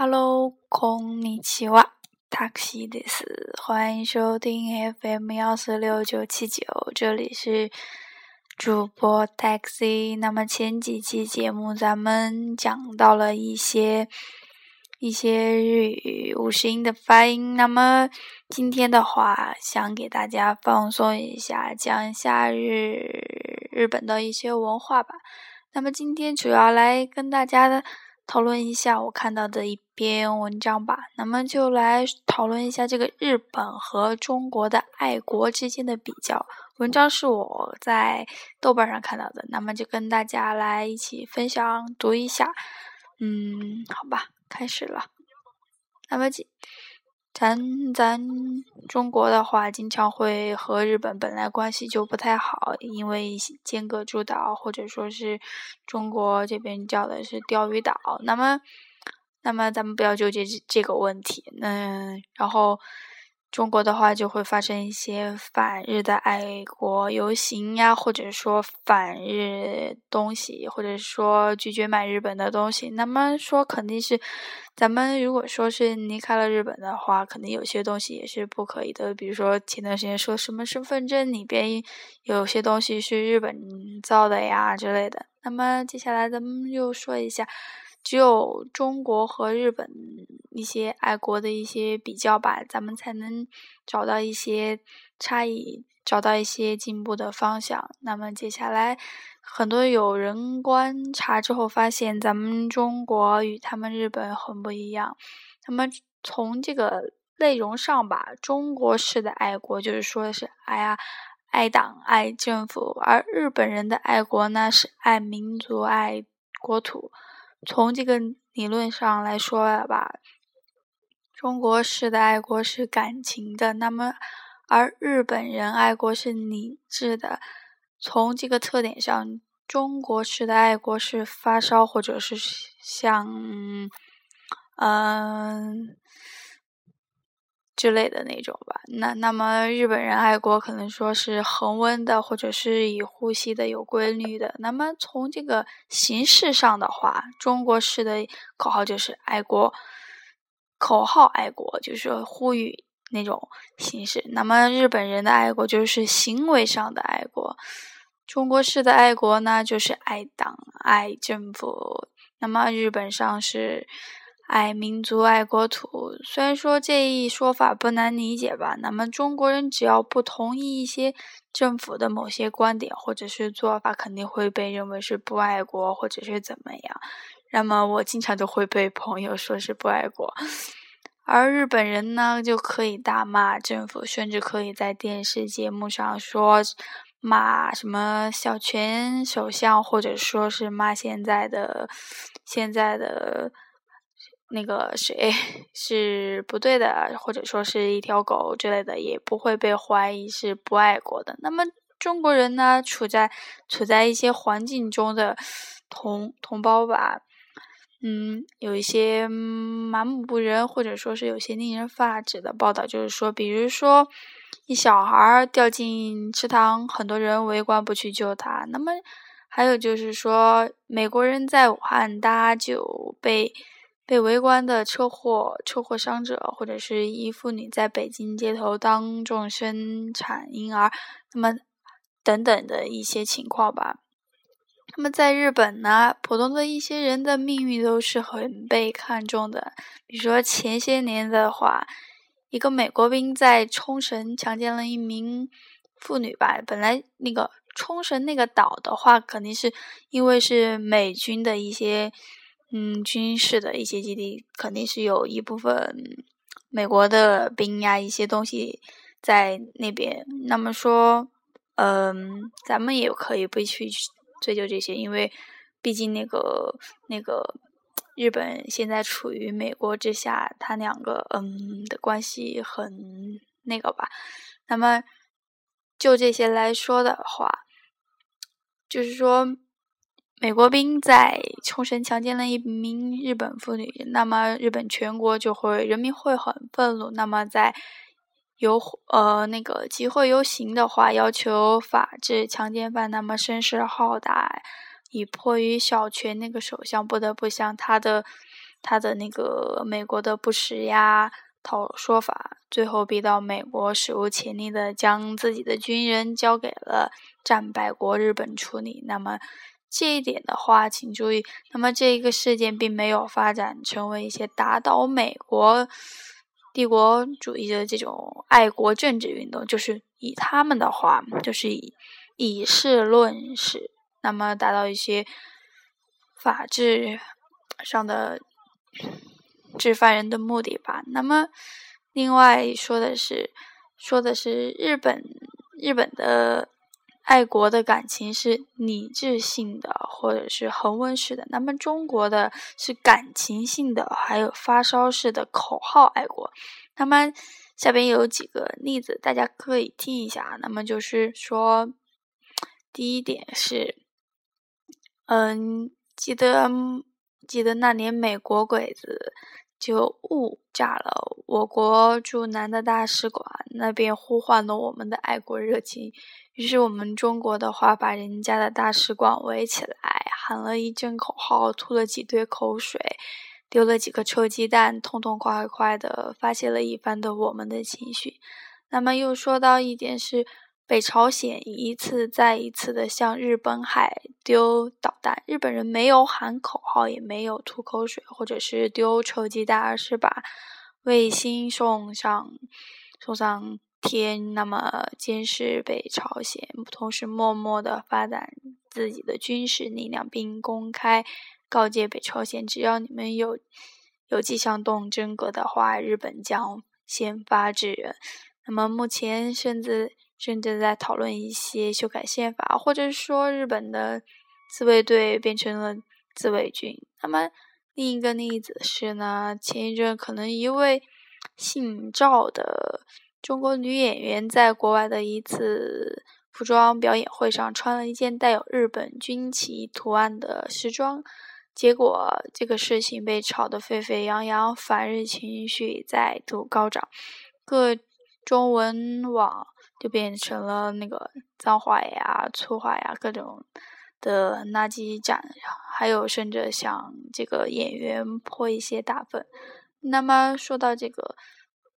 Hello，空尼奇瓦，taxi 的是，欢迎收听 FM 幺四六九七九，这里是主播 taxi。那么前几期节目咱们讲到了一些一些日语五十音的发音，那么今天的话想给大家放松一下，讲一下日日本的一些文化吧。那么今天主要来跟大家的。讨论一下我看到的一篇文章吧。那么就来讨论一下这个日本和中国的爱国之间的比较。文章是我在豆瓣上看到的，那么就跟大家来一起分享读一下。嗯，好吧，开始了。那么，咱咱中国的话，经常会和日本本来关系就不太好，因为尖阁诸岛，或者说是中国这边叫的是钓鱼岛。那么，那么咱们不要纠结这这个问题。那，然后。中国的话就会发生一些反日的爱国游行呀，或者说反日东西，或者说拒绝买日本的东西。那么说肯定是，咱们如果说是离开了日本的话，肯定有些东西也是不可以的。比如说前段时间说什么身份证里边有些东西是日本造的呀之类的。那么接下来咱们又说一下。只有中国和日本一些爱国的一些比较吧，咱们才能找到一些差异，找到一些进步的方向。那么接下来，很多有人观察之后发现，咱们中国与他们日本很不一样。那么从这个内容上吧，中国式的爱国就是说是爱呀，爱党、爱政府；而日本人的爱国呢，是爱民族、爱国土。从这个理论上来说吧，中国式的爱国是感情的，那么而日本人爱国是理智的。从这个特点上，中国式的爱国是发烧或者是像，嗯。之类的那种吧，那那么日本人爱国可能说是恒温的，或者是以呼吸的有规律的。那么从这个形式上的话，中国式的口号就是爱国，口号爱国就是呼吁那种形式。那么日本人的爱国就是行为上的爱国，中国式的爱国呢就是爱党爱政府。那么日本上是。爱民族、爱国土，虽然说这一说法不难理解吧。那么中国人只要不同意一些政府的某些观点或者是做法，肯定会被认为是不爱国或者是怎么样。那么我经常都会被朋友说是不爱国，而日本人呢就可以大骂政府，甚至可以在电视节目上说骂什么小泉首相，或者说是骂现在的现在的。那个谁是不对的，或者说是一条狗之类的，也不会被怀疑是不爱国的。那么中国人呢，处在处在一些环境中的同同胞吧，嗯，有一些麻木不仁，或者说是有些令人发指的报道，就是说，比如说一小孩掉进池塘，很多人围观不去救他。那么还有就是说，美国人在武汉搭救被。被围观的车祸车祸伤者，或者是一妇女在北京街头当众生产婴儿，那么等等的一些情况吧。那么在日本呢，普通的一些人的命运都是很被看重的。比如说前些年的话，一个美国兵在冲绳强奸了一名妇女吧。本来那个冲绳那个岛的话，肯定是因为是美军的一些。嗯，军事的一些基地肯定是有一部分美国的兵呀，一些东西在那边。那么说，嗯，咱们也可以不去追究这些，因为毕竟那个那个日本现在处于美国之下，他两个嗯的关系很那个吧。那么就这些来说的话，就是说。美国兵在冲绳强奸了一名日本妇女，那么日本全国就会人民会很愤怒。那么在游呃那个集会游行的话，要求法治强奸犯，那么声势浩大，以迫于小泉那个首相不得不向他的他的那个美国的不实呀讨说法，最后逼到美国史无前例的将自己的军人交给了战败国日本处理。那么这一点的话，请注意，那么这一个事件并没有发展成为一些打倒美国帝国主义的这种爱国政治运动，就是以他们的话，就是以以事论事，那么达到一些法治上的。治犯人的目的吧。那么，另外说的是，说的是日本日本的爱国的感情是理智性的，或者是恒温式的。那么中国的是感情性的，还有发烧式的口号爱国。那么下边有几个例子，大家可以听一下。那么就是说，第一点是，嗯，记得。记得那年美国鬼子就误炸了我国驻南的大使馆，那边呼唤了我们的爱国热情。于是我们中国的话，把人家的大使馆围起来，喊了一阵口号，吐了几堆口水，丢了几个臭鸡蛋，痛痛快快的发泄了一番的我们的情绪。那么又说到一点是。北朝鲜一次再一次的向日本海丢导弹，日本人没有喊口号，也没有吐口水，或者是丢臭鸡蛋，而是把卫星送上送上天，那么监视北朝鲜，同时默默的发展自己的军事力量，并公开告诫北朝鲜，只要你们有有迹象动真格的话，日本将先发制人。那么目前甚至。甚至在讨论一些修改宪法，或者说日本的自卫队变成了自卫军。那么另一个例子是呢，前一阵可能一位姓赵的中国女演员在国外的一次服装表演会上穿了一件带有日本军旗图案的时装，结果这个事情被炒得沸沸扬扬，反日情绪再度高涨，各中文网。就变成了那个脏话呀、粗话呀，各种的垃圾站，还有甚至向这个演员泼一些大粪。那么说到这个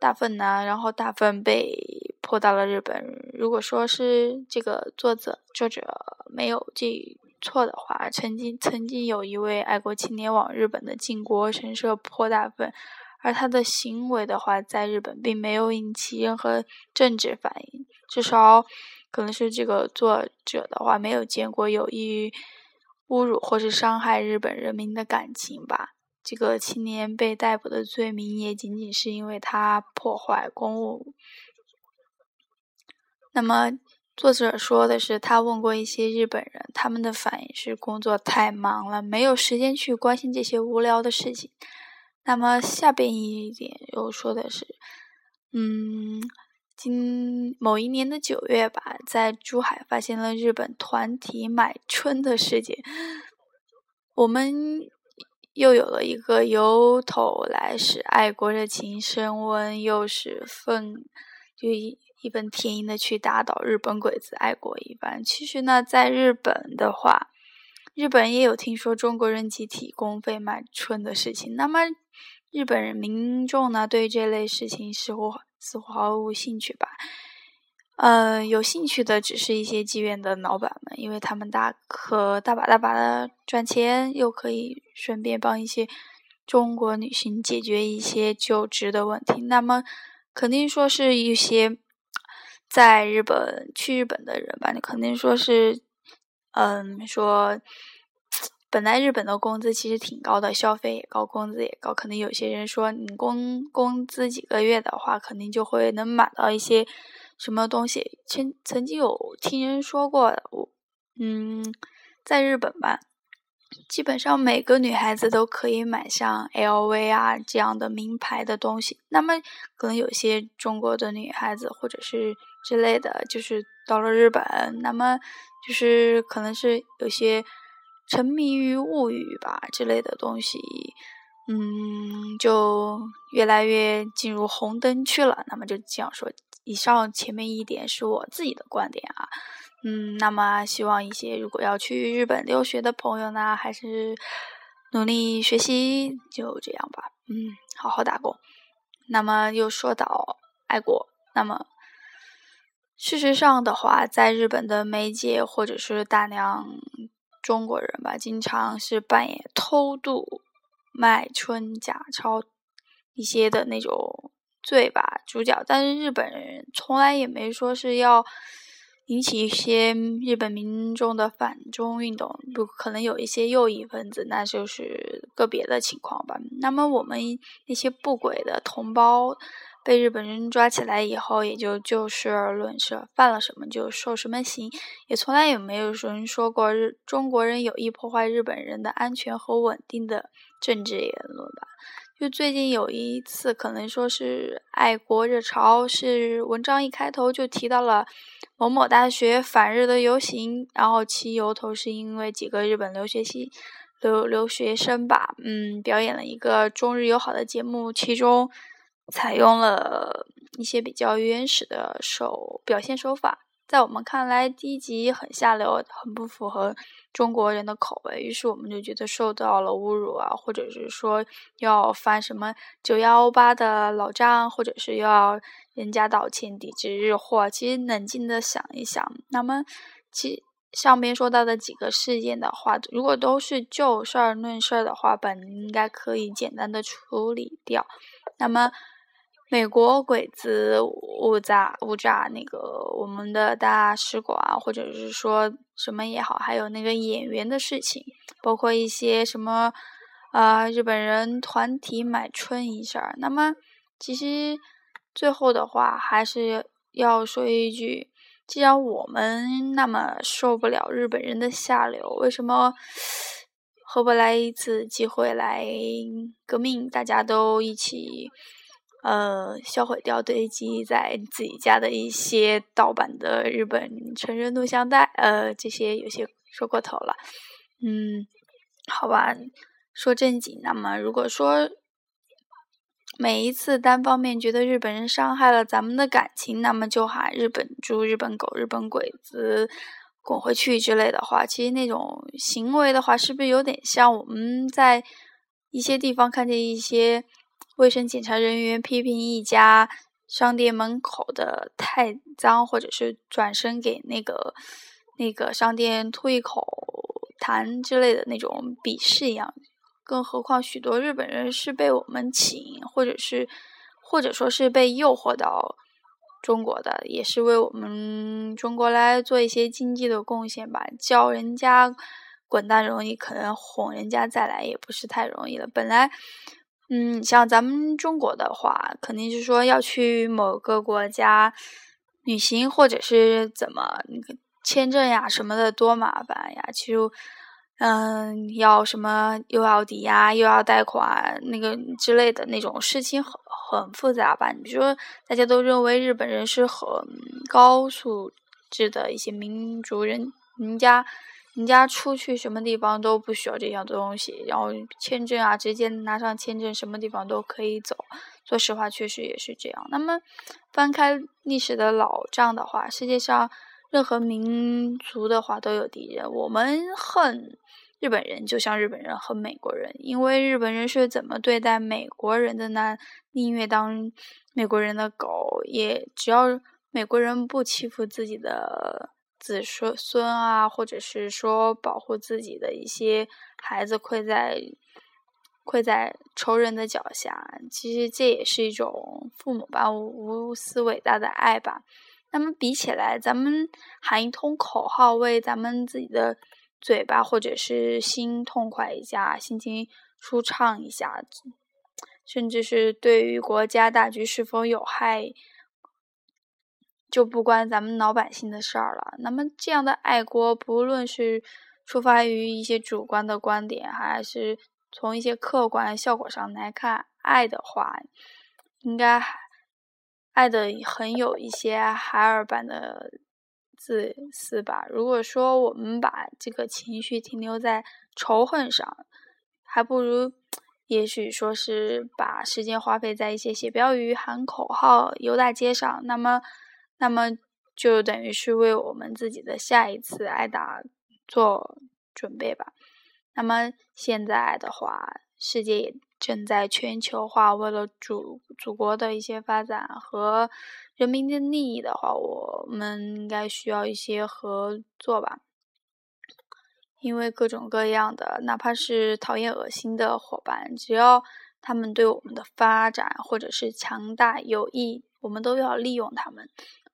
大粪呢，然后大粪被泼到了日本。如果说是这个作者作者没有记错的话，曾经曾经有一位爱国青年往日本的靖国神社泼大粪。而他的行为的话，在日本并没有引起任何政治反应，至少可能是这个作者的话没有见过有意侮辱或是伤害日本人民的感情吧。这个青年被逮捕的罪名也仅仅是因为他破坏公物。那么作者说的是，他问过一些日本人，他们的反应是工作太忙了，没有时间去关心这些无聊的事情。那么下边一点又说的是，嗯，今某一年的九月吧，在珠海发现了日本团体买春的事件，我们又有了一个由头来使爱国热情升温，又是奋就一一本天音的去打倒日本鬼子，爱国一番。其实呢，在日本的话，日本也有听说中国人集体公费买春的事情，那么。日本人民众呢，对这类事情似乎似乎毫无兴趣吧？呃，有兴趣的只是一些妓院的老板们，因为他们大可大把大把的赚钱，又可以顺便帮一些中国女性解决一些就职的问题。那么，肯定说是一些在日本去日本的人吧？你肯定说是，嗯，说。本来日本的工资其实挺高的，消费也高，工资也高。可能有些人说，你工工资几个月的话，肯定就会能买到一些什么东西。曾曾经有听人说过，我嗯，在日本吧，基本上每个女孩子都可以买像 LV 啊这样的名牌的东西。那么，可能有些中国的女孩子或者是之类的，就是到了日本，那么就是可能是有些。沉迷于物欲吧之类的东西，嗯，就越来越进入红灯区了。那么就这样说，以上前面一点是我自己的观点啊，嗯，那么希望一些如果要去日本留学的朋友呢，还是努力学习，就这样吧。嗯，好好打工。那么又说到爱国，那么事实上的话，在日本的媒介或者是大量中国人吧，经常是扮演偷渡、卖春假钞一些的那种罪吧主角，但是日本人从来也没说是要。引起一些日本民众的反中运动，不可能有一些右翼分子，那就是个别的情况吧。那么我们那些不轨的同胞被日本人抓起来以后，也就就事论事，犯了什么就受什么刑，也从来也没有人说过日中国人有意破坏日本人的安全和稳定的政治言论吧。就最近有一次，可能说是爱国热潮，是文章一开头就提到了某某大学反日的游行，然后其由头是因为几个日本留学系留留学生吧，嗯，表演了一个中日友好的节目，其中采用了一些比较原始的手表现手法。在我们看来，第一集很下流，很不符合中国人的口味，于是我们就觉得受到了侮辱啊，或者是说要翻什么九幺八的老账，或者是要人家道歉抵制日货。其实冷静的想一想，那么其上边说到的几个事件的话，如果都是就事儿论事儿的话，本应该可以简单的处理掉。那么。美国鬼子误炸误炸那个我们的大使馆，或者是说什么也好，还有那个演员的事情，包括一些什么啊日本人团体买春一事儿。那么其实最后的话还是要说一句：既然我们那么受不了日本人的下流，为什么何不来一次机会来革命？大家都一起。呃，销毁掉堆积在自己家的一些盗版的日本成人录像带，呃，这些有些说过头了。嗯，好吧，说正经。那么，如果说每一次单方面觉得日本人伤害了咱们的感情，那么就喊日本猪、日本狗、日本鬼子滚回去之类的话，其实那种行为的话，是不是有点像我们在一些地方看见一些？卫生检查人员批评一家商店门口的太脏，或者是转身给那个那个商店吐一口痰之类的那种鄙视一样。更何况许多日本人是被我们请，或者是或者说是被诱惑到中国的，也是为我们中国来做一些经济的贡献吧。叫人家滚蛋容易，可能哄人家再来也不是太容易了。本来。嗯，像咱们中国的话，肯定是说要去某个国家旅行，或者是怎么那个签证呀什么的多麻烦呀。其实，嗯，要什么又要抵押又要贷款那个之类的那种事情很很复杂吧？你比如说，大家都认为日本人是很高素质的一些民族人，人家。人家出去什么地方都不需要这样的东西，然后签证啊，直接拿上签证，什么地方都可以走。说实话，确实也是这样。那么，翻开历史的老账的话，世界上任何民族的话都有敌人。我们恨日本人，就像日本人恨美国人，因为日本人是怎么对待美国人的呢？宁愿当美国人的狗，也只要美国人不欺负自己的。子孙孙啊，或者是说保护自己的一些孩子，跪在跪在仇人的脚下，其实这也是一种父母吧无私伟大的爱吧。那么比起来，咱们喊一通口号，为咱们自己的嘴巴或者是心痛快一下，心情舒畅一下，甚至是对于国家大局是否有害。就不关咱们老百姓的事儿了。那么，这样的爱国，不论是出发于一些主观的观点，还是从一些客观效果上来看，爱的话，应该爱的很有一些海尔版的自私吧。如果说我们把这个情绪停留在仇恨上，还不如，也许说是把时间花费在一些写标语、喊口号、游大街上。那么。那么就等于是为我们自己的下一次挨打做准备吧。那么现在的话，世界也正在全球化，为了祖祖国的一些发展和人民的利益的话，我们应该需要一些合作吧。因为各种各样的，哪怕是讨厌、恶心的伙伴，只要他们对我们的发展或者是强大有益，我们都要利用他们。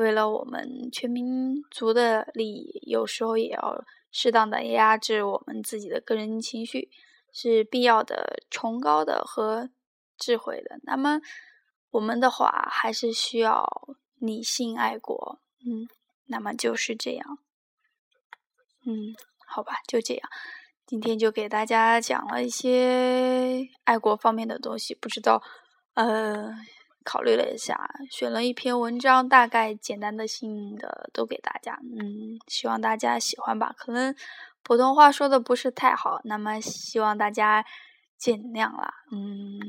为了我们全民族的利益，有时候也要适当的压制我们自己的个人情绪，是必要的、崇高的和智慧的。那么，我们的话还是需要理性爱国，嗯，那么就是这样，嗯。好吧，就这样。今天就给大家讲了一些爱国方面的东西，不知道，呃，考虑了一下，选了一篇文章，大概简单的性的都给大家，嗯，希望大家喜欢吧。可能普通话说的不是太好，那么希望大家见谅啦，嗯。